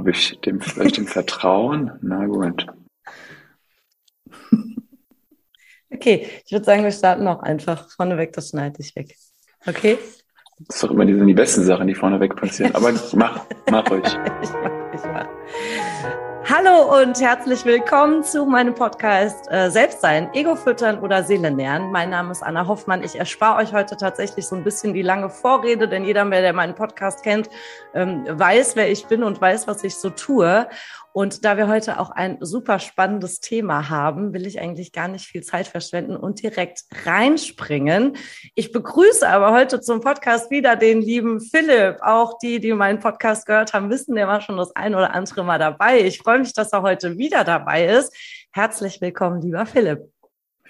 Ob ich dem, vielleicht dem Vertrauen? Na gut. Okay, ich würde sagen, wir starten auch einfach vorneweg, das schneide ich weg. Okay? Das ist doch immer die, sind die besten Sachen, die vorneweg passieren. Aber mach, mach ruhig. Hallo und herzlich willkommen zu meinem Podcast äh, Selbstsein, Ego füttern oder Seele nähren. Mein Name ist Anna Hoffmann. Ich erspare euch heute tatsächlich so ein bisschen die lange Vorrede, denn jeder, der meinen Podcast kennt, ähm, weiß, wer ich bin und weiß, was ich so tue. Und da wir heute auch ein super spannendes Thema haben, will ich eigentlich gar nicht viel Zeit verschwenden und direkt reinspringen. Ich begrüße aber heute zum Podcast wieder den lieben Philipp. Auch die, die meinen Podcast gehört haben, wissen, der war schon das ein oder andere Mal dabei. Ich freue mich, dass er heute wieder dabei ist. Herzlich willkommen, lieber Philipp.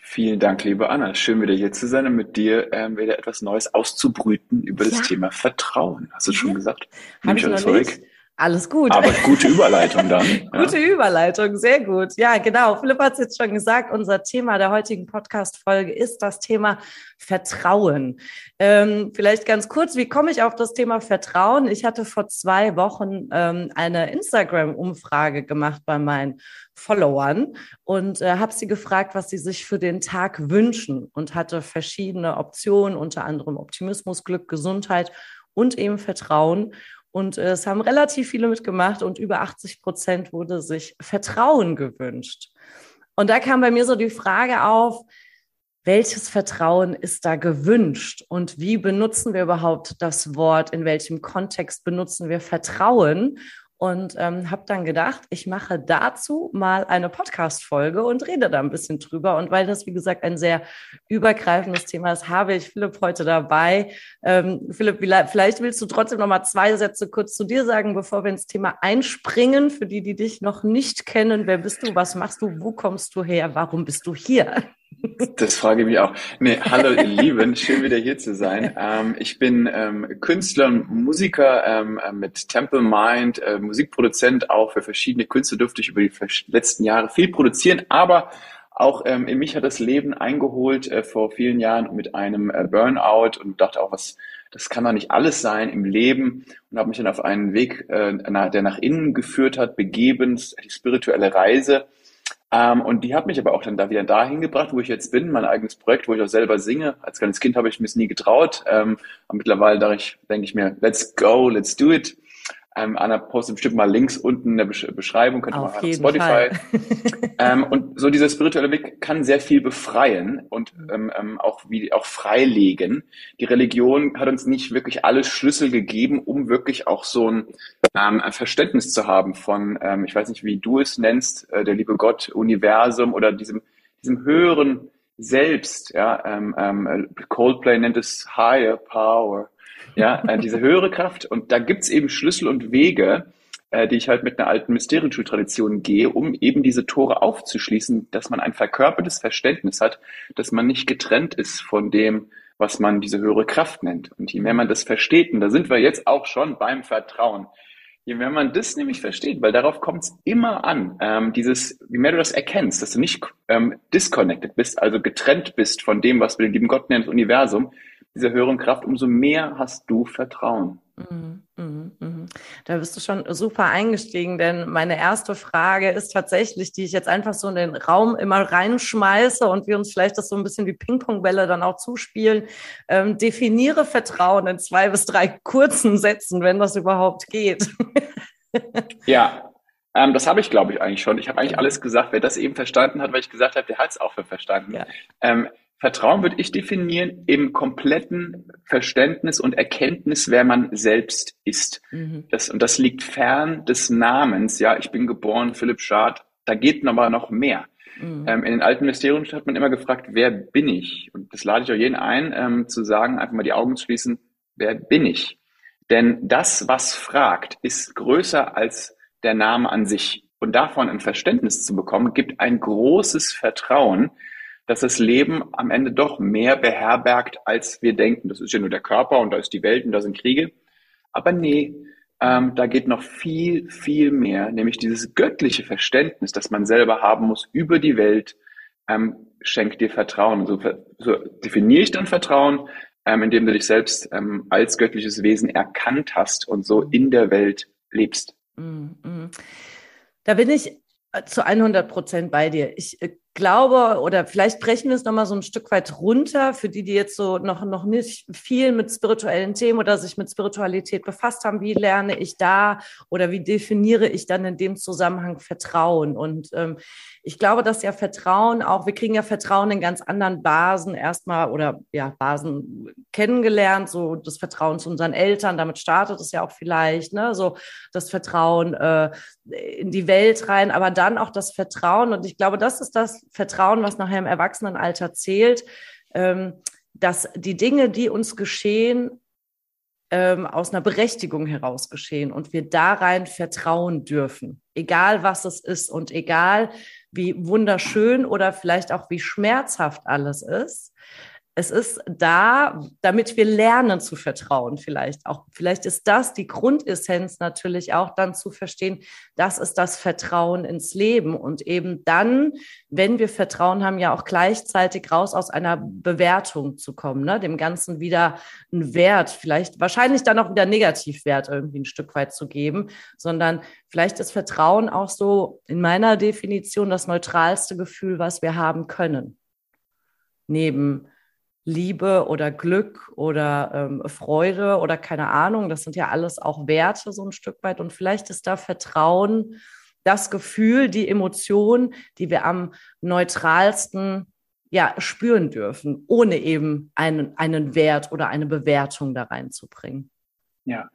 Vielen Dank, liebe Anna. Schön wieder hier zu sein und mit dir ähm, wieder etwas Neues auszubrüten über das ja. Thema Vertrauen. Hast du schon gesagt? Nehme ich, noch zurück. Nicht. Alles gut. Aber gute Überleitung dann. Ja. Gute Überleitung, sehr gut. Ja, genau. Philipp hat es jetzt schon gesagt, unser Thema der heutigen Podcast-Folge ist das Thema Vertrauen. Ähm, vielleicht ganz kurz, wie komme ich auf das Thema Vertrauen? Ich hatte vor zwei Wochen ähm, eine Instagram-Umfrage gemacht bei meinen Followern und äh, habe sie gefragt, was sie sich für den Tag wünschen und hatte verschiedene Optionen, unter anderem Optimismus, Glück, Gesundheit und eben Vertrauen. Und äh, es haben relativ viele mitgemacht und über 80 Prozent wurde sich Vertrauen gewünscht. Und da kam bei mir so die Frage auf, welches Vertrauen ist da gewünscht? Und wie benutzen wir überhaupt das Wort, in welchem Kontext benutzen wir Vertrauen und ähm, habe dann gedacht, ich mache dazu mal eine Podcast-Folge und rede da ein bisschen drüber. Und weil das, wie gesagt, ein sehr übergreifendes Thema ist, habe ich Philipp heute dabei. Ähm, Philipp, vielleicht willst du trotzdem noch mal zwei Sätze kurz zu dir sagen, bevor wir ins Thema einspringen. Für die, die dich noch nicht kennen, wer bist du, was machst du, wo kommst du her, warum bist du hier? Das frage ich mich auch. Nee, hallo ihr Lieben, schön wieder hier zu sein. Ähm, ich bin ähm, Künstler und Musiker ähm, äh, mit Temple Mind, äh, Musikproduzent auch für verschiedene Künstler durfte ich über die letzten Jahre viel produzieren, aber auch ähm, in mich hat das Leben eingeholt äh, vor vielen Jahren mit einem äh, Burnout und dachte auch, was das kann doch nicht alles sein im Leben und habe mich dann auf einen Weg, äh, der nach innen geführt hat, begeben, die spirituelle Reise ähm, und die hat mich aber auch dann da wieder dahin gebracht, wo ich jetzt bin, mein eigenes Projekt, wo ich auch selber singe. Als kleines Kind habe ich mir es nie getraut. Ähm, und mittlerweile denke ich mir, let's go, let's do it. Ähm, Anna postet bestimmt mal Links unten in der Besch Beschreibung, könnt ihr mal auf Spotify. ähm, und so dieser spirituelle Weg kann sehr viel befreien und ähm, ähm, auch wie auch freilegen. Die Religion hat uns nicht wirklich alle Schlüssel gegeben, um wirklich auch so ein, ähm, ein Verständnis zu haben von, ähm, ich weiß nicht, wie du es nennst, äh, der liebe Gott, Universum oder diesem, diesem höheren Selbst. Ja, ähm, ähm, Coldplay nennt es Higher Power ja, äh, diese höhere Kraft. Und da gibt's eben Schlüssel und Wege, äh, die ich halt mit einer alten Mysterienschultradition gehe, um eben diese Tore aufzuschließen, dass man ein verkörpertes Verständnis hat, dass man nicht getrennt ist von dem, was man diese höhere Kraft nennt. Und je mehr man das versteht, und da sind wir jetzt auch schon beim Vertrauen, je mehr man das nämlich versteht, weil darauf kommt es immer an, ähm, dieses, je mehr du das erkennst, dass du nicht ähm, disconnected bist, also getrennt bist von dem, was wir den lieben Gott nennen, das Universum, dieser höheren Kraft, umso mehr hast du Vertrauen. Mhm, mhm, mhm. Da bist du schon super eingestiegen, denn meine erste Frage ist tatsächlich, die ich jetzt einfach so in den Raum immer reinschmeiße und wir uns vielleicht das so ein bisschen wie Ping-Pong-Bälle dann auch zuspielen. Ähm, definiere Vertrauen in zwei bis drei kurzen Sätzen, wenn das überhaupt geht. ja, ähm, das habe ich, glaube ich, eigentlich schon. Ich habe eigentlich alles gesagt. Wer das eben verstanden hat, weil ich gesagt habe, der hat es auch für verstanden. Ja. Ähm, Vertrauen würde ich definieren im kompletten Verständnis und Erkenntnis, wer man selbst ist. Mhm. Das, und das liegt fern des Namens. Ja, ich bin geboren, Philipp Schad. Da geht aber noch mehr. Mhm. Ähm, in den alten Mysterien hat man immer gefragt, wer bin ich? Und das lade ich auch jeden ein, ähm, zu sagen, einfach mal die Augen zu schließen, wer bin ich? Denn das, was fragt, ist größer als der Name an sich. Und davon ein Verständnis zu bekommen, gibt ein großes Vertrauen, dass das Leben am Ende doch mehr beherbergt, als wir denken. Das ist ja nur der Körper und da ist die Welt und da sind Kriege. Aber nee, ähm, da geht noch viel, viel mehr, nämlich dieses göttliche Verständnis, das man selber haben muss über die Welt, ähm, schenkt dir Vertrauen. So, so definiere ich dann Vertrauen, ähm, indem du dich selbst ähm, als göttliches Wesen erkannt hast und so in der Welt lebst. Mhm. Da bin ich zu 100 Prozent bei dir. Ich äh, glaube, oder vielleicht brechen wir es nochmal so ein Stück weit runter, für die, die jetzt so noch, noch nicht viel mit spirituellen Themen oder sich mit Spiritualität befasst haben. Wie lerne ich da oder wie definiere ich dann in dem Zusammenhang Vertrauen? Und ähm, ich glaube, dass ja Vertrauen auch, wir kriegen ja Vertrauen in ganz anderen Basen erstmal oder ja, Basen kennengelernt, so das Vertrauen zu unseren Eltern, damit startet es ja auch vielleicht, ne, so das Vertrauen äh, in die Welt rein, aber dann auch das Vertrauen und ich glaube, das ist das Vertrauen, was nachher im Erwachsenenalter zählt, ähm, dass die Dinge, die uns geschehen, ähm, aus einer Berechtigung heraus geschehen und wir da rein vertrauen dürfen, egal was es ist und egal wie wunderschön oder vielleicht auch wie schmerzhaft alles ist. Es ist da, damit wir lernen zu vertrauen, vielleicht auch. Vielleicht ist das die Grundessenz natürlich auch dann zu verstehen, das ist das Vertrauen ins Leben. Und eben dann, wenn wir Vertrauen haben, ja auch gleichzeitig raus aus einer Bewertung zu kommen, ne? dem Ganzen wieder einen Wert, vielleicht wahrscheinlich dann auch wieder Negativwert irgendwie ein Stück weit zu geben, sondern vielleicht ist Vertrauen auch so in meiner Definition das neutralste Gefühl, was wir haben können. Neben Liebe oder Glück oder ähm, Freude oder keine Ahnung. Das sind ja alles auch Werte so ein Stück weit. Und vielleicht ist da Vertrauen das Gefühl, die Emotion, die wir am neutralsten ja, spüren dürfen, ohne eben einen, einen Wert oder eine Bewertung da reinzubringen. Ja,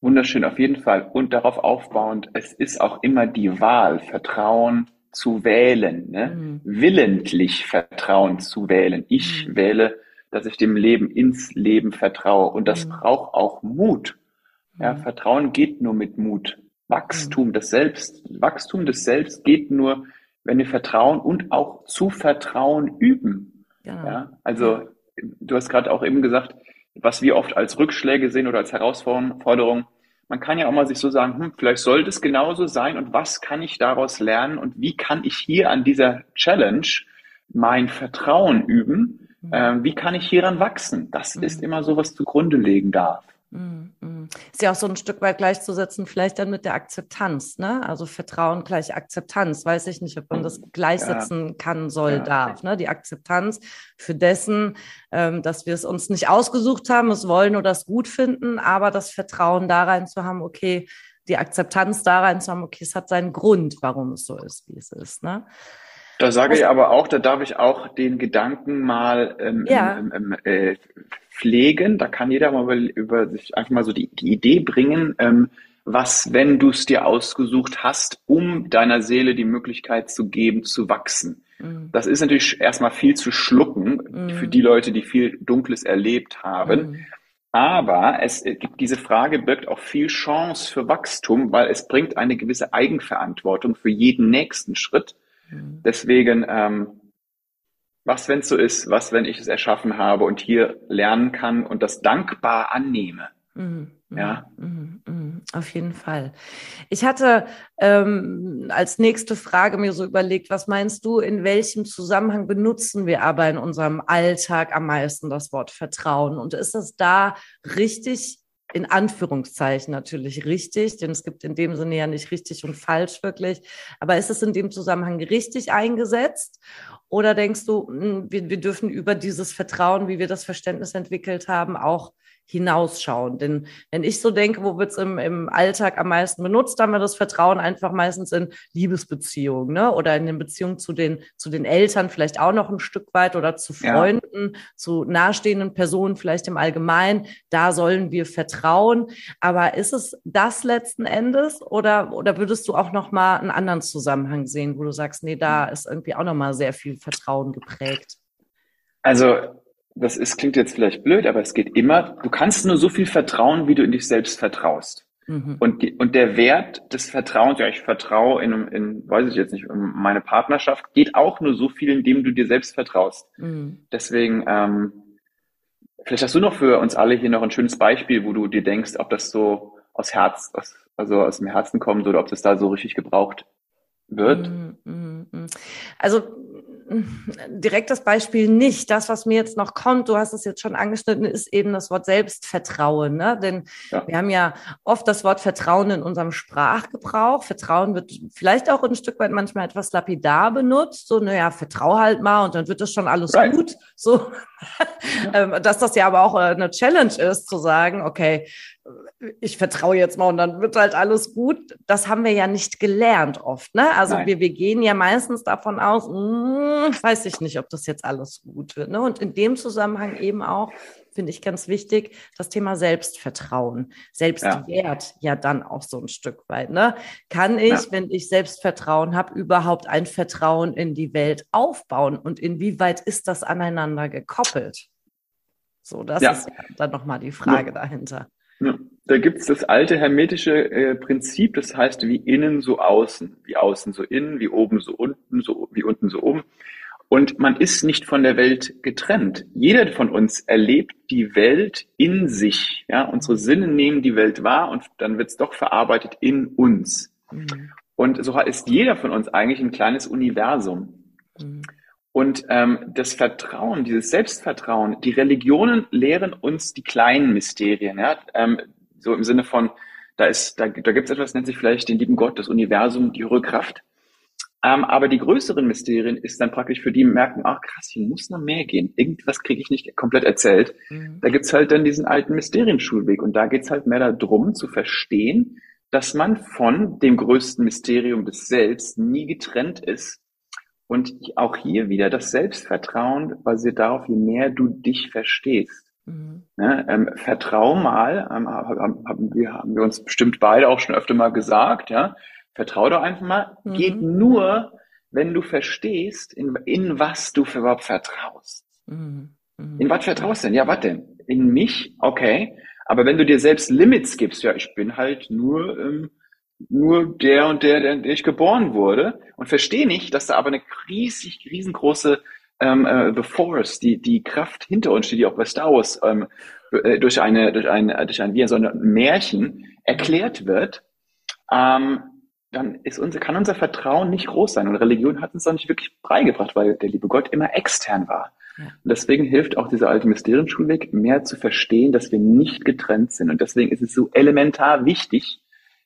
wunderschön, auf jeden Fall. Und darauf aufbauend, es ist auch immer die Wahl, Vertrauen zu wählen, ne? Mhm. willentlich Vertrauen zu wählen. Ich mhm. wähle dass ich dem Leben ins Leben vertraue. Und das mhm. braucht auch Mut. Ja, mhm. Vertrauen geht nur mit Mut. Wachstum mhm. des Selbst, Wachstum des Selbst geht nur, wenn wir Vertrauen und auch zu Vertrauen üben. Ja, ja also du hast gerade auch eben gesagt, was wir oft als Rückschläge sehen oder als Herausforderung. Man kann ja auch mal sich so sagen, hm, vielleicht sollte es genauso sein und was kann ich daraus lernen und wie kann ich hier an dieser Challenge mein Vertrauen üben. Ähm, wie kann ich hieran wachsen? Das mhm. ist immer so, was zugrunde legen darf. Mhm. mhm. Ist ja auch so ein Stück weit gleichzusetzen, vielleicht dann mit der Akzeptanz, ne? Also Vertrauen gleich Akzeptanz. Weiß ich nicht, ob man das gleichsetzen ja. kann, soll, ja. darf. Ne? Die Akzeptanz für dessen, ähm, dass wir es uns nicht ausgesucht haben, es wollen oder es gut finden, aber das Vertrauen da rein zu haben, okay, die Akzeptanz da rein zu haben, okay, es hat seinen Grund, warum es so ist, wie es ist. Ne? Da sage ich aber auch, da darf ich auch den Gedanken mal ähm, ja. ähm, ähm, äh, pflegen. Da kann jeder mal über, über sich einfach mal so die, die Idee bringen, ähm, was, wenn du es dir ausgesucht hast, um deiner Seele die Möglichkeit zu geben, zu wachsen. Mhm. Das ist natürlich erstmal viel zu schlucken mhm. für die Leute, die viel Dunkles erlebt haben. Mhm. Aber es gibt diese Frage birgt auch viel Chance für Wachstum, weil es bringt eine gewisse Eigenverantwortung für jeden nächsten Schritt. Mhm. Deswegen, ähm, was, wenn es so ist, was, wenn ich es erschaffen habe und hier lernen kann und das dankbar annehme. Mhm. Ja. Mhm, mhm, auf jeden Fall. Ich hatte ähm, als nächste Frage mir so überlegt, was meinst du, in welchem Zusammenhang benutzen wir aber in unserem Alltag am meisten das Wort Vertrauen? Und ist es da richtig in Anführungszeichen natürlich richtig, denn es gibt in dem Sinne ja nicht richtig und falsch wirklich. Aber ist es in dem Zusammenhang richtig eingesetzt? Oder denkst du, hm, wir, wir dürfen über dieses Vertrauen, wie wir das Verständnis entwickelt haben, auch hinausschauen. Denn wenn ich so denke, wo wird es im, im Alltag am meisten benutzt, haben wir das Vertrauen einfach meistens in Liebesbeziehungen ne? oder in den Beziehungen zu den, zu den Eltern vielleicht auch noch ein Stück weit oder zu Freunden, ja. zu nahestehenden Personen vielleicht im Allgemeinen. Da sollen wir vertrauen. Aber ist es das letzten Endes oder, oder würdest du auch noch mal einen anderen Zusammenhang sehen, wo du sagst, nee, da ist irgendwie auch noch mal sehr viel Vertrauen geprägt? Also das ist, klingt jetzt vielleicht blöd, aber es geht immer, du kannst nur so viel vertrauen, wie du in dich selbst vertraust. Mhm. Und, die, und der Wert des Vertrauens, ja, ich vertraue in, in, weiß ich jetzt nicht, in meine Partnerschaft, geht auch nur so viel, indem du dir selbst vertraust. Mhm. Deswegen, ähm, vielleicht hast du noch für uns alle hier noch ein schönes Beispiel, wo du dir denkst, ob das so aus Herz, aus, also aus dem Herzen kommt oder ob das da so richtig gebraucht wird. Mhm. Also direktes Beispiel nicht. Das, was mir jetzt noch kommt, du hast es jetzt schon angeschnitten, ist eben das Wort Selbstvertrauen. Ne? Denn ja. wir haben ja oft das Wort Vertrauen in unserem Sprachgebrauch. Vertrauen wird vielleicht auch ein Stück weit manchmal etwas lapidar benutzt. So, naja, vertrau halt mal und dann wird das schon alles right. gut. So, ähm, dass das ja aber auch äh, eine Challenge ist, zu sagen, okay, ich vertraue jetzt mal und dann wird halt alles gut. Das haben wir ja nicht gelernt oft. Ne? Also wir, wir gehen ja meistens davon aus, mh, hm, weiß ich nicht, ob das jetzt alles gut wird. Ne? Und in dem Zusammenhang eben auch, finde ich ganz wichtig, das Thema Selbstvertrauen, Selbstwert ja, ja dann auch so ein Stück weit. Ne? Kann ich, ja. wenn ich Selbstvertrauen habe, überhaupt ein Vertrauen in die Welt aufbauen? Und inwieweit ist das aneinander gekoppelt? So, das ja. ist dann nochmal die Frage dahinter. Da gibt's das alte hermetische äh, Prinzip, das heißt wie innen so außen, wie außen so innen, wie oben so unten, so wie unten so oben. Und man ist nicht von der Welt getrennt. Jeder von uns erlebt die Welt in sich. Ja, unsere Sinne nehmen die Welt wahr und dann wird's doch verarbeitet in uns. Mhm. Und so ist jeder von uns eigentlich ein kleines Universum. Mhm. Und ähm, das Vertrauen, dieses Selbstvertrauen, die Religionen lehren uns die kleinen Mysterien, ja, ähm, so im Sinne von, da ist, da, da gibt es etwas, nennt sich vielleicht den lieben Gott, das Universum, die höhere Kraft. Ähm, aber die größeren Mysterien ist dann praktisch für die merken, ach krass, hier muss noch mehr gehen. Irgendwas kriege ich nicht komplett erzählt. Mhm. Da gibt's halt dann diesen alten Mysterienschulweg und da geht's halt mehr darum zu verstehen, dass man von dem größten Mysterium des Selbst nie getrennt ist und auch hier wieder das Selbstvertrauen basiert darauf, je mehr du dich verstehst. Mhm. Ne, ähm, vertrau mal, ähm, haben, haben, wir, haben wir uns bestimmt beide auch schon öfter mal gesagt, ja. Vertrau doch einfach mal. Mhm. Geht nur, wenn du verstehst, in, in was du für überhaupt vertraust. Mhm. mhm. In was vertraust denn? Ja, was denn? In mich? Okay. Aber wenn du dir selbst Limits gibst, ja, ich bin halt nur ähm, nur der und der, der, der ich geboren wurde und verstehe nicht, dass da aber eine riesig, riesengroße ähm, äh, The Force, die, die Kraft hinter uns steht, die auch bei Star Wars ähm, äh, durch eine, durch ein, durch ein, wie so ein Märchen erklärt wird, ähm, dann ist unser, kann unser Vertrauen nicht groß sein. Und Religion hat uns doch nicht wirklich beigebracht, weil der liebe Gott immer extern war. Ja. Und deswegen hilft auch dieser alte Mysterienschulweg, mehr zu verstehen, dass wir nicht getrennt sind. Und deswegen ist es so elementar wichtig,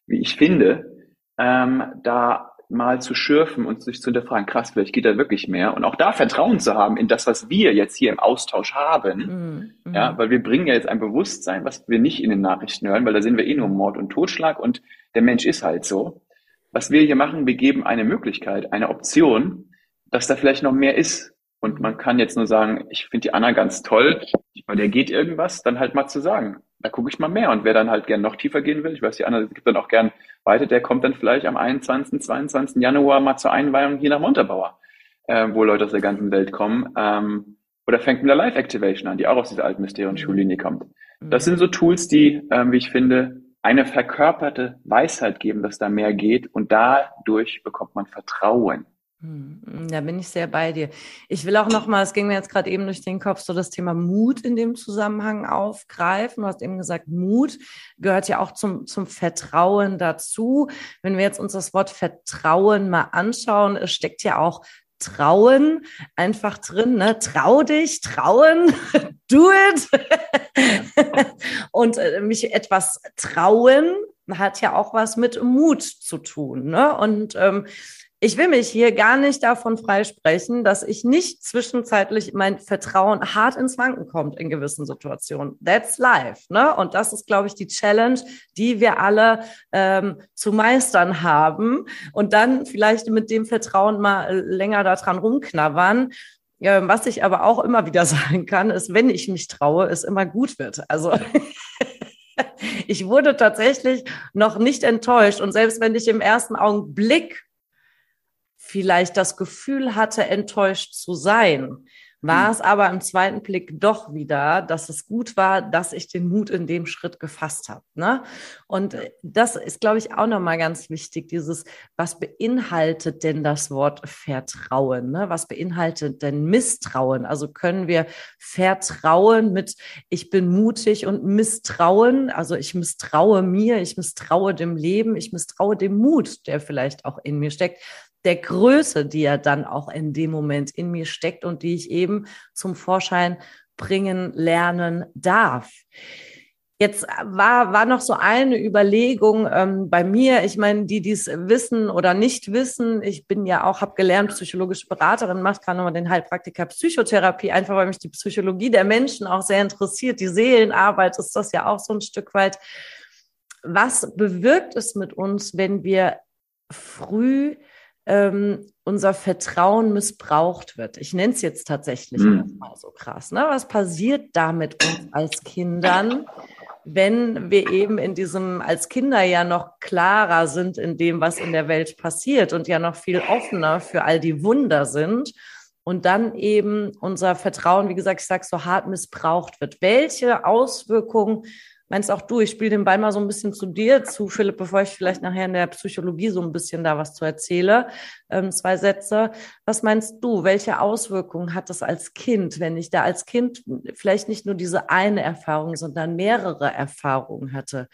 wie ich finde, ähm, da mal zu schürfen und sich zu hinterfragen, krass, vielleicht geht da wirklich mehr. Und auch da Vertrauen zu haben in das, was wir jetzt hier im Austausch haben. Mhm. Ja, weil wir bringen ja jetzt ein Bewusstsein, was wir nicht in den Nachrichten hören, weil da sind wir eh nur Mord und Totschlag und der Mensch ist halt so. Was wir hier machen, wir geben eine Möglichkeit, eine Option, dass da vielleicht noch mehr ist. Und man kann jetzt nur sagen, ich finde die Anna ganz toll, bei der geht irgendwas, dann halt mal zu sagen, da gucke ich mal mehr. Und wer dann halt gern noch tiefer gehen will, ich weiß, die Anna gibt dann auch gern weiter, der kommt dann vielleicht am 21., 22. Januar mal zur Einweihung hier nach Montabaur, äh, wo Leute aus der ganzen Welt kommen. Ähm, oder fängt mit der Live-Activation an, die auch aus dieser alten Mysterien-Schullinie kommt. Das sind so Tools, die, ähm, wie ich finde, eine verkörperte Weisheit geben, dass da mehr geht und dadurch bekommt man Vertrauen. Hm, da bin ich sehr bei dir. Ich will auch noch mal, es ging mir jetzt gerade eben durch den Kopf, so das Thema Mut in dem Zusammenhang aufgreifen. Du hast eben gesagt, Mut gehört ja auch zum, zum Vertrauen dazu. Wenn wir jetzt uns das Wort Vertrauen mal anschauen, es steckt ja auch Trauen einfach drin, ne? Trau dich, trauen, do it. Und äh, mich etwas trauen hat ja auch was mit Mut zu tun. Ne? Und ähm, ich will mich hier gar nicht davon freisprechen, dass ich nicht zwischenzeitlich mein Vertrauen hart ins Wanken kommt in gewissen Situationen. That's life. Ne? Und das ist, glaube ich, die Challenge, die wir alle ähm, zu meistern haben. Und dann vielleicht mit dem Vertrauen mal länger daran rumknabbern. Ja, was ich aber auch immer wieder sagen kann, ist, wenn ich mich traue, es immer gut wird. Also ich wurde tatsächlich noch nicht enttäuscht. Und selbst wenn ich im ersten Augenblick vielleicht das Gefühl hatte, enttäuscht zu sein, war hm. es aber im zweiten Blick doch wieder, dass es gut war, dass ich den Mut in dem Schritt gefasst habe. Ne? Und das ist, glaube ich, auch nochmal ganz wichtig, dieses, was beinhaltet denn das Wort Vertrauen? Ne? Was beinhaltet denn Misstrauen? Also können wir vertrauen mit, ich bin mutig und misstrauen, also ich misstraue mir, ich misstraue dem Leben, ich misstraue dem Mut, der vielleicht auch in mir steckt der Größe, die ja dann auch in dem Moment in mir steckt und die ich eben zum Vorschein bringen lernen darf. Jetzt war, war noch so eine Überlegung ähm, bei mir. Ich meine, die dies wissen oder nicht wissen, ich bin ja auch, habe gelernt, psychologische Beraterin, mache gerade nochmal den Heilpraktiker Psychotherapie, einfach weil mich die Psychologie der Menschen auch sehr interessiert. Die Seelenarbeit ist das ja auch so ein Stück weit. Was bewirkt es mit uns, wenn wir früh ähm, unser Vertrauen missbraucht wird. Ich nenne es jetzt tatsächlich mhm. mal so krass. Ne? Was passiert da mit uns als Kindern, wenn wir eben in diesem, als Kinder ja noch klarer sind in dem, was in der Welt passiert und ja noch viel offener für all die Wunder sind und dann eben unser Vertrauen, wie gesagt, ich sage so hart missbraucht wird. Welche Auswirkungen meinst auch du, ich spiele den Ball mal so ein bisschen zu dir zu, Philipp, bevor ich vielleicht nachher in der Psychologie so ein bisschen da was zu erzähle. Ähm, zwei Sätze. Was meinst du? Welche Auswirkungen hat das als Kind, wenn ich da als Kind vielleicht nicht nur diese eine Erfahrung, sondern mehrere Erfahrungen hatte?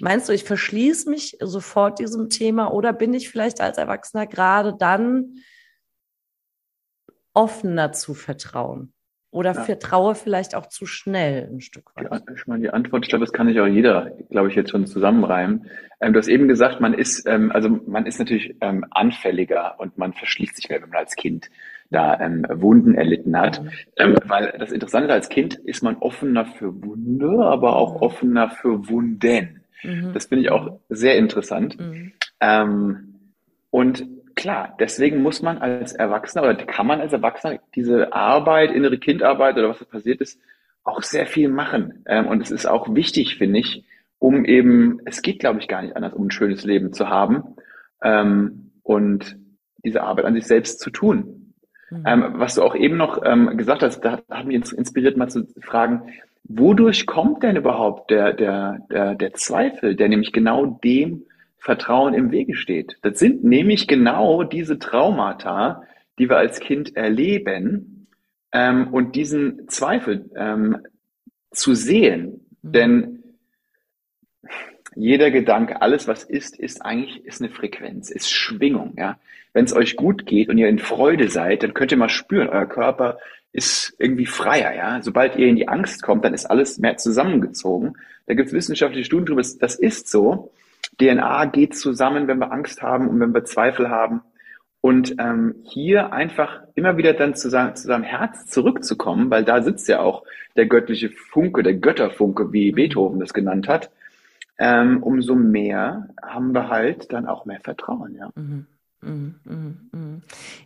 Meinst du, ich verschließe mich sofort diesem Thema oder bin ich vielleicht als Erwachsener gerade dann offener zu vertrauen? Oder ja. vertraue vielleicht auch zu schnell ein Stück weit? Ja, ich meine, die Antwort, ich glaube, das kann sich auch jeder, glaube ich, jetzt schon zusammenreimen. Ähm, du hast eben gesagt, man ist, ähm, also man ist natürlich ähm, anfälliger und man verschließt sich mehr, wenn man als Kind da ähm, Wunden erlitten hat. Mhm. Ähm, weil das Interessante als Kind ist man offener für Wunde, aber auch mhm. offener für Wunden. Mhm. Das finde ich auch sehr interessant. Mhm. Ähm, und Klar, deswegen muss man als Erwachsener oder kann man als Erwachsener diese Arbeit, innere Kindarbeit oder was da passiert ist, auch sehr viel machen. Ähm, und es ist auch wichtig, finde ich, um eben, es geht, glaube ich, gar nicht anders, um ein schönes Leben zu haben ähm, und diese Arbeit an sich selbst zu tun. Mhm. Ähm, was du auch eben noch gesagt hast, da hat mich inspiriert, mal zu fragen, wodurch kommt denn überhaupt der, der, der, der Zweifel, der nämlich genau dem Vertrauen im Wege steht. Das sind nämlich genau diese Traumata, die wir als Kind erleben ähm, und diesen Zweifel ähm, zu sehen. Mhm. Denn jeder Gedanke, alles was ist, ist eigentlich ist eine Frequenz, ist Schwingung. Ja, wenn es euch gut geht und ihr in Freude seid, dann könnt ihr mal spüren, euer Körper ist irgendwie freier. Ja, sobald ihr in die Angst kommt, dann ist alles mehr zusammengezogen. Da gibt es wissenschaftliche Studien drüber. Das ist so. DNA geht zusammen, wenn wir Angst haben und wenn wir Zweifel haben. Und ähm, hier einfach immer wieder dann zu, sein, zu seinem Herz zurückzukommen, weil da sitzt ja auch der göttliche Funke, der Götterfunke, wie Beethoven das genannt hat, ähm, umso mehr haben wir halt dann auch mehr Vertrauen, ja. Mhm. Mhm, mhm, mhm.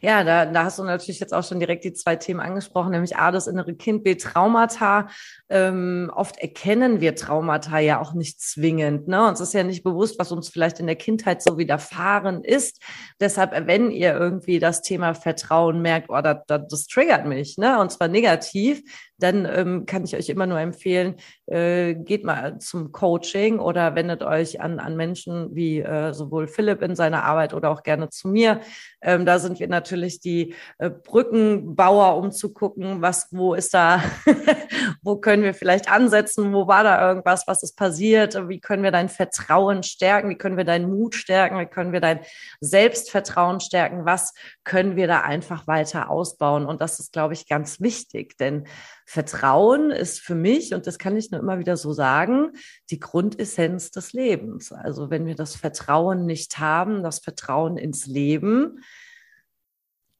Ja, da, da hast du natürlich jetzt auch schon direkt die zwei Themen angesprochen, nämlich A, das innere Kind, B, Traumata. Ähm, oft erkennen wir Traumata ja auch nicht zwingend. Ne? Uns ist ja nicht bewusst, was uns vielleicht in der Kindheit so widerfahren ist. Deshalb, wenn ihr irgendwie das Thema Vertrauen merkt, oh, das, das, das triggert mich, ne? und zwar negativ, dann ähm, kann ich euch immer nur empfehlen, äh, geht mal zum Coaching oder wendet euch an, an Menschen wie äh, sowohl Philipp in seiner Arbeit oder auch gerne zu mir. Ähm, da sind wir natürlich die äh, Brückenbauer, um zu gucken, was, wo ist da, wo können wir vielleicht ansetzen, wo war da irgendwas, was ist passiert, wie können wir dein Vertrauen stärken, wie können wir deinen Mut stärken, wie können wir dein Selbstvertrauen stärken, was können wir da einfach weiter ausbauen. Und das ist, glaube ich, ganz wichtig, denn Vertrauen ist für mich, und das kann ich nur immer wieder so sagen, die Grundessenz des Lebens. Also wenn wir das Vertrauen nicht haben, das Vertrauen ins Leben,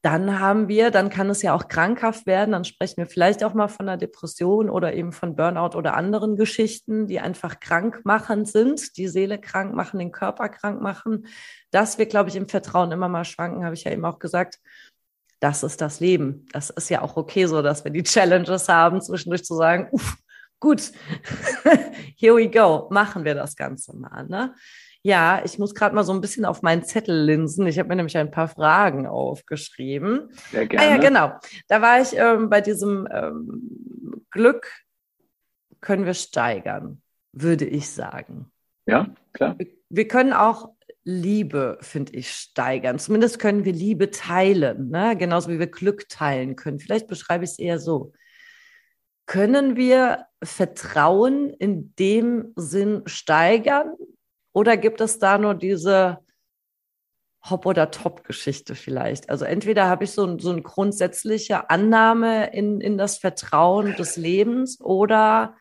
dann haben wir, dann kann es ja auch krankhaft werden. Dann sprechen wir vielleicht auch mal von einer Depression oder eben von Burnout oder anderen Geschichten, die einfach krankmachend sind, die Seele krank machen, den Körper krank machen. Dass wir, glaube ich, im Vertrauen immer mal schwanken, habe ich ja eben auch gesagt das ist das Leben. Das ist ja auch okay so, dass wir die Challenges haben, zwischendurch zu sagen, uff, gut, here we go, machen wir das Ganze mal. Ne? Ja, ich muss gerade mal so ein bisschen auf meinen Zettel linsen. Ich habe mir nämlich ein paar Fragen aufgeschrieben. Sehr gerne. Ah ja, genau. Da war ich ähm, bei diesem ähm, Glück können wir steigern, würde ich sagen. Ja, klar. Wir, wir können auch Liebe, finde ich, steigern. Zumindest können wir Liebe teilen, ne? genauso wie wir Glück teilen können. Vielleicht beschreibe ich es eher so. Können wir Vertrauen in dem Sinn steigern? Oder gibt es da nur diese Hop- oder Top-Geschichte vielleicht. Also entweder habe ich so, so eine grundsätzliche Annahme in, in das Vertrauen des Lebens oder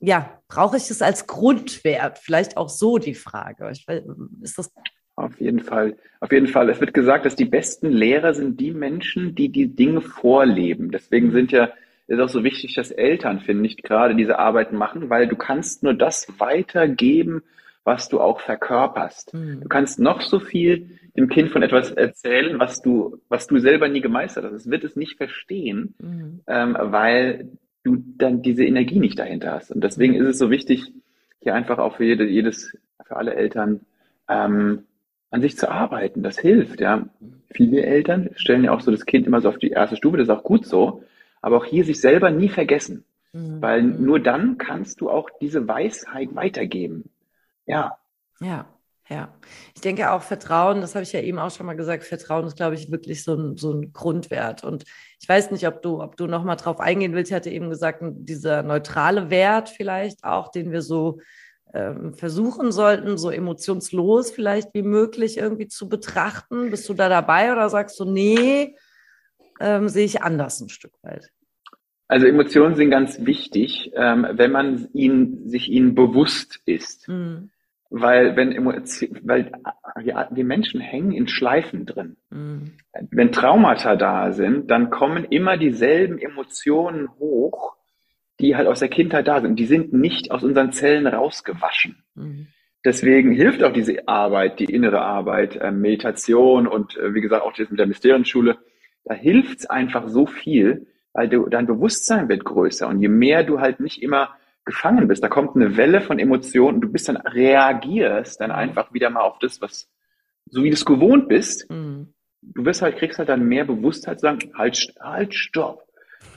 ja, brauche ich es als Grundwert? Vielleicht auch so die Frage. Weiß, ist das auf jeden Fall. Auf jeden Fall. Es wird gesagt, dass die besten Lehrer sind die Menschen, die die Dinge vorleben. Deswegen sind ja, ist auch so wichtig, dass Eltern, finde ich, gerade diese Arbeit machen, weil du kannst nur das weitergeben, was du auch verkörperst. Mhm. Du kannst noch so viel dem Kind von etwas erzählen, was du, was du selber nie gemeistert hast. Es wird es nicht verstehen, mhm. ähm, weil du dann diese Energie nicht dahinter hast. Und deswegen ist es so wichtig, hier einfach auch für jede, jedes, für alle Eltern ähm, an sich zu arbeiten. Das hilft, ja. Viele Eltern stellen ja auch so das Kind immer so auf die erste Stufe, das ist auch gut so. Aber auch hier sich selber nie vergessen. Mhm. Weil nur dann kannst du auch diese Weisheit weitergeben. Ja. Ja. Ja, ich denke auch Vertrauen, das habe ich ja eben auch schon mal gesagt, Vertrauen ist, glaube ich, wirklich so ein, so ein Grundwert. Und ich weiß nicht, ob du, ob du nochmal drauf eingehen willst. Ich hatte eben gesagt, dieser neutrale Wert vielleicht auch, den wir so ähm, versuchen sollten, so emotionslos vielleicht wie möglich irgendwie zu betrachten. Bist du da dabei oder sagst du, nee, ähm, sehe ich anders ein Stück weit? Also Emotionen sind ganz wichtig, ähm, wenn man ihnen, sich ihnen bewusst ist. Mhm. Weil wenn weil ja, wir Menschen hängen in Schleifen drin. Mhm. Wenn Traumata da sind, dann kommen immer dieselben Emotionen hoch, die halt aus der Kindheit da sind. Die sind nicht aus unseren Zellen rausgewaschen. Mhm. Deswegen hilft auch diese Arbeit, die innere Arbeit, äh, Meditation und äh, wie gesagt auch das mit der Mysterienschule. Da hilft's einfach so viel, weil du, dein Bewusstsein wird größer. Und je mehr du halt nicht immer gefangen bist. Da kommt eine Welle von Emotionen, du bist dann reagierst dann einfach wieder mal auf das, was, so wie du es gewohnt bist. Mhm. Du wirst halt, kriegst halt dann mehr Bewusstheit zu sagen, halt, halt, stopp.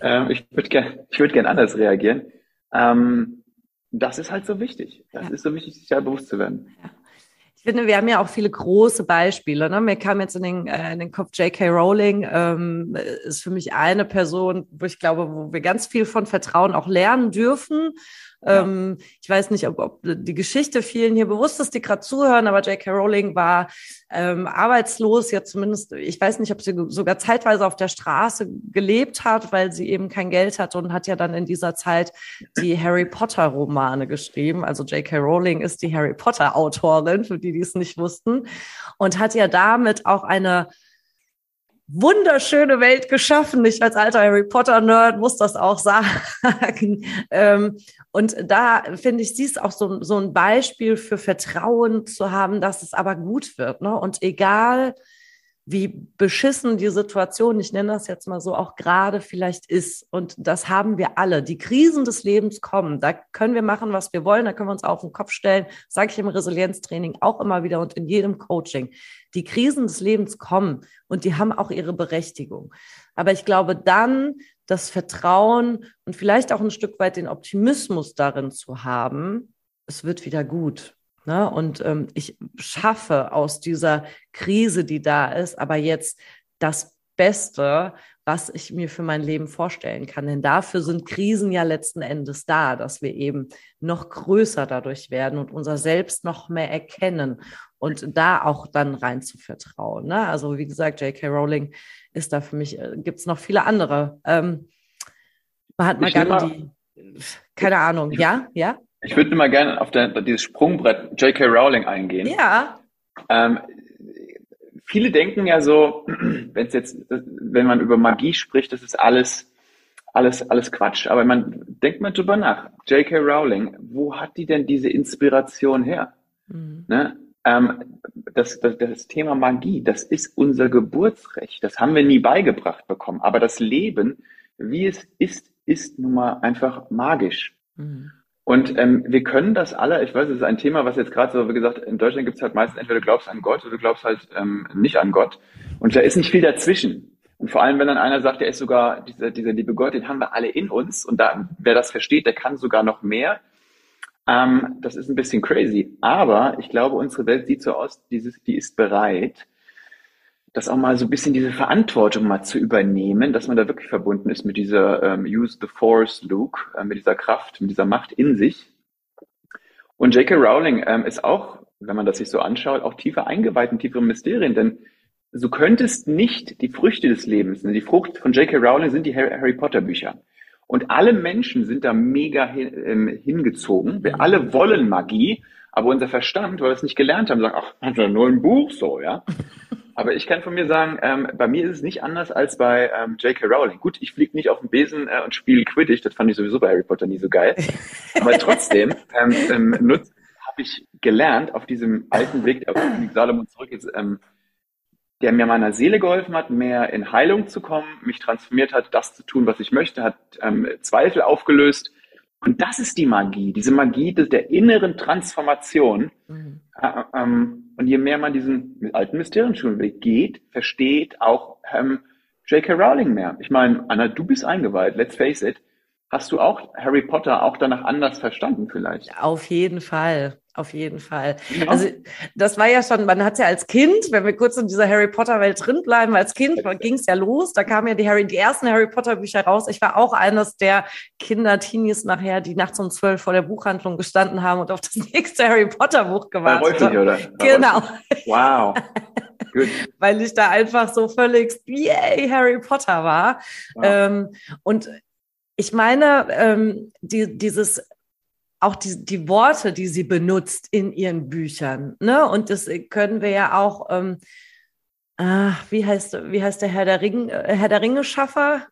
Ähm, ich würde gern, ich würde gern anders reagieren. Ähm, das ist halt so wichtig. Das ja. ist so wichtig, sich da bewusst zu werden. Ja. Ich finde, wir haben ja auch viele große Beispiele. Ne? Mir kam jetzt in den, äh, in den Kopf J.K. Rowling, ähm, ist für mich eine Person, wo ich glaube, wo wir ganz viel von Vertrauen auch lernen dürfen. Ähm, ich weiß nicht, ob, ob die Geschichte vielen hier bewusst ist, die gerade zuhören, aber J.K. Rowling war ähm, arbeitslos, ja zumindest, ich weiß nicht, ob sie sogar zeitweise auf der Straße gelebt hat, weil sie eben kein Geld hatte und hat ja dann in dieser Zeit die Harry Potter Romane geschrieben. Also J.K. Rowling ist die Harry Potter Autorin, für die, die es nicht wussten, und hat ja damit auch eine wunderschöne Welt geschaffen. Ich als alter Harry Potter-Nerd muss das auch sagen. ähm, und da finde ich, sie ist auch so, so ein Beispiel für Vertrauen zu haben, dass es aber gut wird. Ne? Und egal, wie beschissen die Situation, ich nenne das jetzt mal so, auch gerade vielleicht ist. Und das haben wir alle. Die Krisen des Lebens kommen. Da können wir machen, was wir wollen. Da können wir uns auf den Kopf stellen. sage ich im Resilienztraining auch immer wieder und in jedem Coaching. Die Krisen des Lebens kommen und die haben auch ihre Berechtigung. Aber ich glaube dann, das Vertrauen und vielleicht auch ein Stück weit den Optimismus darin zu haben, es wird wieder gut. Ne? Und ähm, ich schaffe aus dieser Krise, die da ist, aber jetzt das Beste, was ich mir für mein Leben vorstellen kann. Denn dafür sind Krisen ja letzten Endes da, dass wir eben noch größer dadurch werden und unser Selbst noch mehr erkennen und da auch dann rein zu vertrauen. Ne? Also wie gesagt, J.K. Rowling ist da für mich, äh, gibt es noch viele andere. Ähm, Mahatma Gandhi, keine Ahnung, ja, ja. Ich würde mal gerne auf der, dieses Sprungbrett J.K. Rowling eingehen. Ja. Ähm, viele denken ja so, wenn es jetzt, wenn man über Magie spricht, das ist alles, alles, alles Quatsch. Aber man denkt mal drüber nach. J.K. Rowling, wo hat die denn diese Inspiration her? Mhm. Ne? Ähm, das, das, das Thema Magie, das ist unser Geburtsrecht. Das haben wir nie beigebracht bekommen. Aber das Leben, wie es ist, ist nun mal einfach magisch. Mhm. Und ähm, wir können das alle, ich weiß, es ist ein Thema, was jetzt gerade so, wie gesagt, in Deutschland gibt es halt meistens entweder du glaubst an Gott oder du glaubst halt ähm, nicht an Gott. Und da ist nicht viel dazwischen. Und vor allem, wenn dann einer sagt, er ist sogar, dieser, dieser liebe Gott, den haben wir alle in uns. Und da, wer das versteht, der kann sogar noch mehr. Ähm, das ist ein bisschen crazy. Aber ich glaube, unsere Welt sieht so aus, dieses, die ist bereit, das auch mal so ein bisschen diese Verantwortung mal zu übernehmen, dass man da wirklich verbunden ist mit dieser ähm, Use the Force Luke, äh, mit dieser Kraft, mit dieser Macht in sich. Und J.K. Rowling ähm, ist auch wenn man das sich so anschaut, auch tiefer eingeweiht in tiefere Mysterien, denn du könntest nicht die Früchte des Lebens, die Frucht von J.K. Rowling sind die Harry Potter Bücher. Und alle Menschen sind da mega hin, ähm, hingezogen. Wir alle wollen Magie, aber unser Verstand, weil wir es nicht gelernt haben, sagt, ach, das ist ja nur ein Buch so, ja. Aber ich kann von mir sagen, ähm, bei mir ist es nicht anders als bei ähm, J.K. Rowling. Gut, ich fliege nicht auf den Besen äh, und spiele Quidditch, das fand ich sowieso bei Harry Potter nie so geil. Aber trotzdem ähm, ähm, habe ich gelernt auf diesem alten Weg, auf Salomon zurück jetzt, ähm, der mir meiner Seele geholfen hat, mehr in Heilung zu kommen, mich transformiert hat, das zu tun, was ich möchte, hat ähm, Zweifel aufgelöst. Und das ist die Magie, diese Magie der inneren Transformation. Mhm. Äh, ähm, und je mehr man diesen alten Mysterienschulenweg geht, versteht auch ähm, J.K. Rowling mehr. Ich meine, Anna, du bist eingeweiht, let's face it. Hast du auch Harry Potter auch danach anders verstanden vielleicht? Auf jeden Fall. Auf jeden Fall. Ja. Also das war ja schon, man hat ja als Kind, wenn wir kurz in dieser Harry Potter Welt drin bleiben, als Kind ging es ja los, da kamen ja die Harry, die ersten Harry Potter Bücher raus. Ich war auch eines der Kinder, Teenies nachher, die nachts um zwölf vor der Buchhandlung gestanden haben und auf das nächste Harry Potter Buch gewartet haben. oder? Genau. Wow. Good. Weil ich da einfach so völlig, yay, Harry Potter war. Wow. Ähm, und ich meine, ähm, die, dieses auch die, die Worte, die sie benutzt in ihren Büchern. Ne? Und das können wir ja auch, ähm, ah, wie, heißt, wie heißt der Herr der, Ring, äh, Herr der Ringe-Schaffer?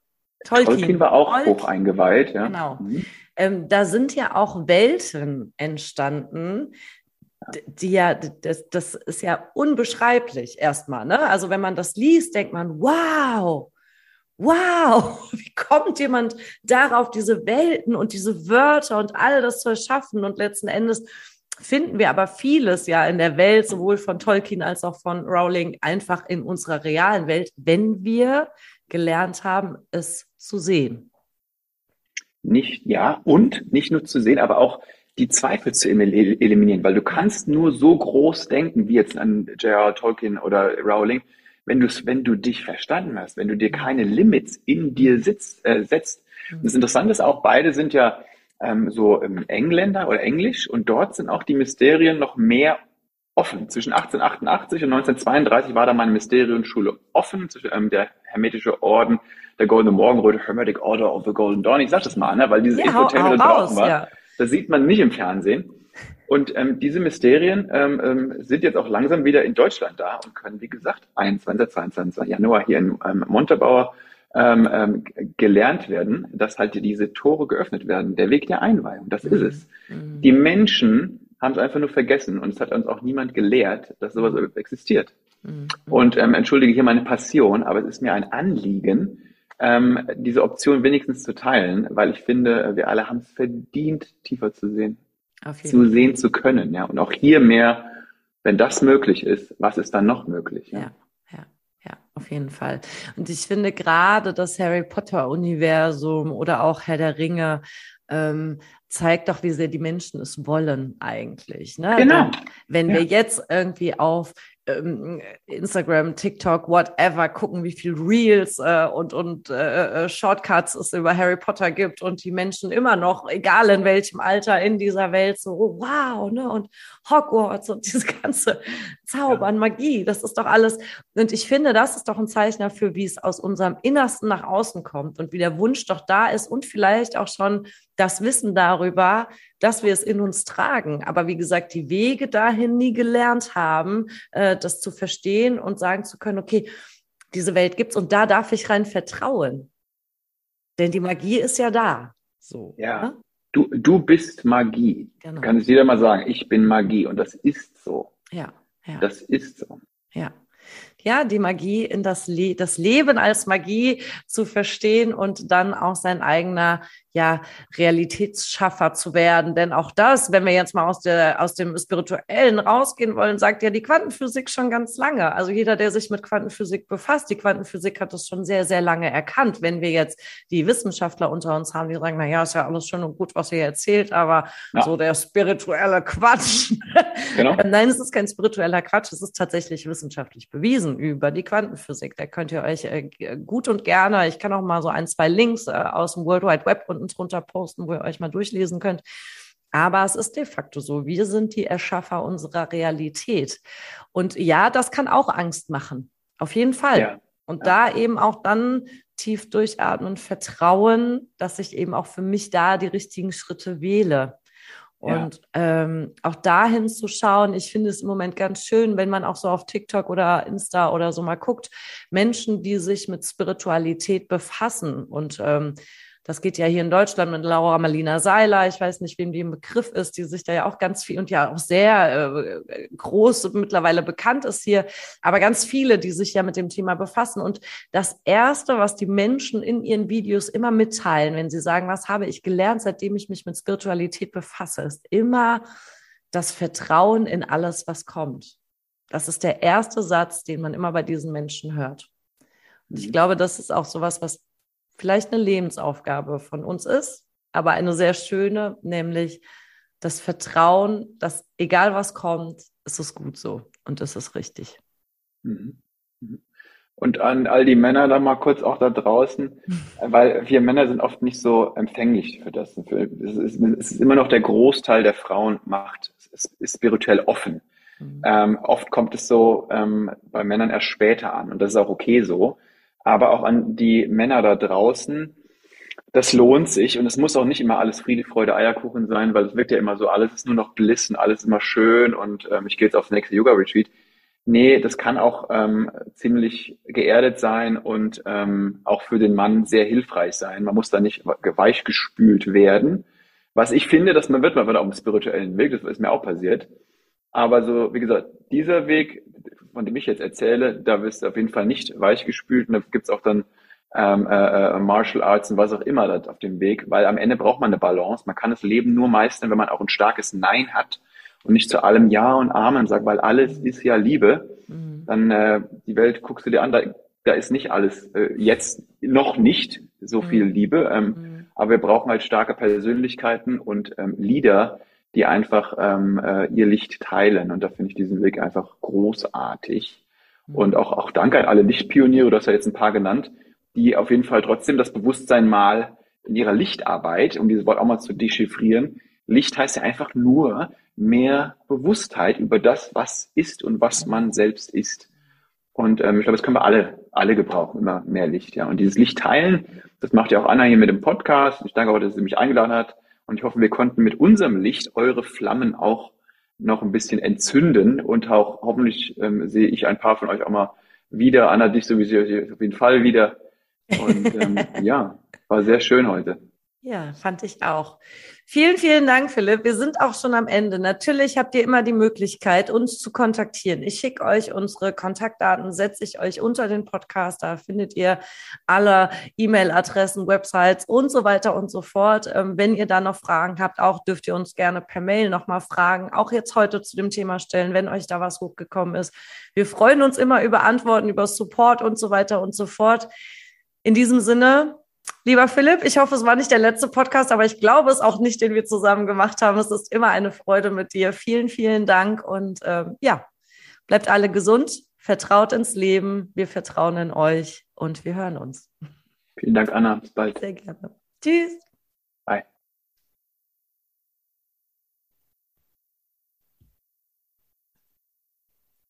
Tolkien. Tolkien war auch Tolkien. hoch eingeweiht. Ja. Genau. Mhm. Ähm, da sind ja auch Welten entstanden, die ja, das, das ist ja unbeschreiblich erstmal. Ne? Also wenn man das liest, denkt man, wow, wow, wie kommt jemand darauf, diese Welten und diese Wörter und all das zu erschaffen? Und letzten Endes finden wir aber vieles ja in der Welt, sowohl von Tolkien als auch von Rowling, einfach in unserer realen Welt, wenn wir gelernt haben, es zu sehen. Nicht, ja, und nicht nur zu sehen, aber auch die Zweifel zu eliminieren, weil du kannst nur so groß denken, wie jetzt an J.R. Tolkien oder Rowling, wenn du wenn du dich verstanden hast, wenn du dir keine Limits in dir sitzt, äh, setzt. Und das Interessante ist auch, beide sind ja ähm, so ähm, Engländer oder Englisch und dort sind auch die Mysterien noch mehr offen. Zwischen 1888 und 1932 war da meine Mysterienschule offen, zwischen, ähm, der Hermetische Orden, der Goldene Morgenröte, Hermetic Order of the Golden Dawn. Ich sag das mal, ne, weil dieses ja, Infotainment da draußen war. Ja. Das sieht man nicht im Fernsehen. Und ähm, diese Mysterien ähm, ähm, sind jetzt auch langsam wieder in Deutschland da und können, wie gesagt, 21. 22. Januar hier in ähm, Montabaur ähm, ähm, gelernt werden, dass halt diese Tore geöffnet werden. Der Weg der Einweihung, das ist es. Mhm. Die Menschen haben es einfach nur vergessen und es hat uns auch niemand gelehrt, dass sowas existiert. Mhm. Und ähm, entschuldige hier meine Passion, aber es ist mir ein Anliegen, ähm, diese Option wenigstens zu teilen, weil ich finde, wir alle haben es verdient, tiefer zu sehen zu sehen zu können. Ja, und auch hier mehr, wenn das möglich ist, was ist dann noch möglich? Ja. ja. ja. ja auf jeden Fall. Und ich finde gerade das Harry Potter Universum oder auch Herr der Ringe ähm, zeigt doch, wie sehr die Menschen es wollen eigentlich. Ne? Genau. Wenn ja. wir jetzt irgendwie auf ähm, Instagram, TikTok, whatever, gucken, wie viel Reels äh, und, und äh, äh, Shortcuts es über Harry Potter gibt und die Menschen immer noch, egal in welchem Alter in dieser Welt, so wow, ne? Und Hogwarts und diese ganze Zaubern, ja. Magie, das ist doch alles. Und ich finde, das ist doch ein Zeichen dafür, wie es aus unserem Innersten nach außen kommt und wie der Wunsch doch da ist und vielleicht auch schon das Wissen darüber, dass wir es in uns tragen. Aber wie gesagt, die Wege dahin nie gelernt haben, äh, das zu verstehen und sagen zu können, okay, diese Welt gibt's und da darf ich rein vertrauen. Denn die Magie ist ja da. So. Ja. Ne? Du, du bist Magie. Genau. Kann es jeder mal sagen, ich bin Magie und das ist so. Ja. Ja. Das ist so. Ja ja, die Magie in das, Le das Leben als Magie zu verstehen und dann auch sein eigener ja, Realitätsschaffer zu werden. Denn auch das, wenn wir jetzt mal aus, der, aus dem Spirituellen rausgehen wollen, sagt ja die Quantenphysik schon ganz lange. Also jeder, der sich mit Quantenphysik befasst, die Quantenphysik hat das schon sehr, sehr lange erkannt. Wenn wir jetzt die Wissenschaftler unter uns haben, die sagen, na ja, ist ja alles schön und gut, was ihr erzählt, aber ja. so der spirituelle Quatsch. Genau. Nein, es ist kein spiritueller Quatsch, es ist tatsächlich wissenschaftlich bewiesen über die Quantenphysik. Da könnt ihr euch äh, gut und gerne, ich kann auch mal so ein, zwei Links äh, aus dem World Wide Web und uns runter posten, wo ihr euch mal durchlesen könnt. Aber es ist de facto so. Wir sind die Erschaffer unserer Realität. Und ja, das kann auch Angst machen. Auf jeden Fall. Ja. Und ja. da eben auch dann tief durchatmen und vertrauen, dass ich eben auch für mich da die richtigen Schritte wähle. Und ja. ähm, auch dahin zu schauen, ich finde es im Moment ganz schön, wenn man auch so auf TikTok oder Insta oder so mal guckt, Menschen, die sich mit Spiritualität befassen und ähm, das geht ja hier in Deutschland mit Laura Marlina Seiler. Ich weiß nicht, wem die im Begriff ist, die sich da ja auch ganz viel und ja auch sehr äh, groß und mittlerweile bekannt ist hier, aber ganz viele, die sich ja mit dem Thema befassen. Und das Erste, was die Menschen in ihren Videos immer mitteilen, wenn sie sagen, was habe ich gelernt, seitdem ich mich mit Spiritualität befasse, ist immer das Vertrauen in alles, was kommt. Das ist der erste Satz, den man immer bei diesen Menschen hört. Und ich mhm. glaube, das ist auch sowas, was vielleicht eine Lebensaufgabe von uns ist, aber eine sehr schöne, nämlich das Vertrauen, dass egal was kommt, ist es gut so und ist es richtig. Mhm. Mhm. Und an all die Männer da mal kurz auch da draußen, weil wir Männer sind oft nicht so empfänglich für das. Es ist, es ist immer noch der Großteil der Frauen macht, es ist spirituell offen. Mhm. Ähm, oft kommt es so ähm, bei Männern erst später an und das ist auch okay so aber auch an die Männer da draußen. Das lohnt sich und es muss auch nicht immer alles Friede, Freude, Eierkuchen sein, weil es wird ja immer so, alles ist nur noch Bliss und alles immer schön und ähm, ich gehe jetzt aufs nächste Yoga-Retreat. Nee, das kann auch ähm, ziemlich geerdet sein und ähm, auch für den Mann sehr hilfreich sein. Man muss da nicht weichgespült werden. Was ich finde, dass man wird man wird auf dem spirituellen Weg, das ist mir auch passiert. Aber so, wie gesagt, dieser Weg, von dem ich jetzt erzähle, da wirst du auf jeden Fall nicht weichgespült und da gibt's auch dann ähm, äh, äh, Martial Arts und was auch immer das auf dem Weg, weil am Ende braucht man eine Balance. Man kann das Leben nur meistern, wenn man auch ein starkes Nein hat und nicht zu allem Ja und Amen sagt, weil alles ist ja Liebe. Mhm. Dann äh, die Welt guckst du dir an, da, da ist nicht alles äh, jetzt noch nicht so viel mhm. Liebe, ähm, mhm. aber wir brauchen halt starke Persönlichkeiten und ähm, Leader, die einfach ähm, äh, ihr Licht teilen. Und da finde ich diesen Weg einfach großartig. Mhm. Und auch, auch danke an alle Lichtpioniere, du hast ja jetzt ein paar genannt, die auf jeden Fall trotzdem das Bewusstsein mal in ihrer Lichtarbeit, um dieses Wort auch mal zu dechiffrieren, Licht heißt ja einfach nur mehr Bewusstheit über das, was ist und was man selbst ist. Und ähm, ich glaube, das können wir alle, alle gebrauchen, immer mehr Licht, ja. Und dieses Licht teilen, das macht ja auch Anna hier mit dem Podcast. Ich danke auch, dass sie mich eingeladen hat. Und ich hoffe, wir konnten mit unserem Licht eure Flammen auch noch ein bisschen entzünden und auch hoffentlich ähm, sehe ich ein paar von euch auch mal wieder. Anna, dich sowieso auf jeden Fall wieder. Und ähm, ja, war sehr schön heute. Ja, fand ich auch. Vielen, vielen Dank, Philipp. Wir sind auch schon am Ende. Natürlich habt ihr immer die Möglichkeit, uns zu kontaktieren. Ich schicke euch unsere Kontaktdaten, setze ich euch unter den Podcast. Da findet ihr alle E-Mail-Adressen, Websites und so weiter und so fort. Ähm, wenn ihr da noch Fragen habt, auch dürft ihr uns gerne per Mail nochmal fragen. Auch jetzt heute zu dem Thema stellen, wenn euch da was hochgekommen ist. Wir freuen uns immer über Antworten, über Support und so weiter und so fort. In diesem Sinne, Lieber Philipp, ich hoffe, es war nicht der letzte Podcast, aber ich glaube es auch nicht, den wir zusammen gemacht haben. Es ist immer eine Freude mit dir. Vielen, vielen Dank und ähm, ja, bleibt alle gesund, vertraut ins Leben, wir vertrauen in euch und wir hören uns. Vielen Dank, Anna. Bis bald. Sehr gerne. Tschüss.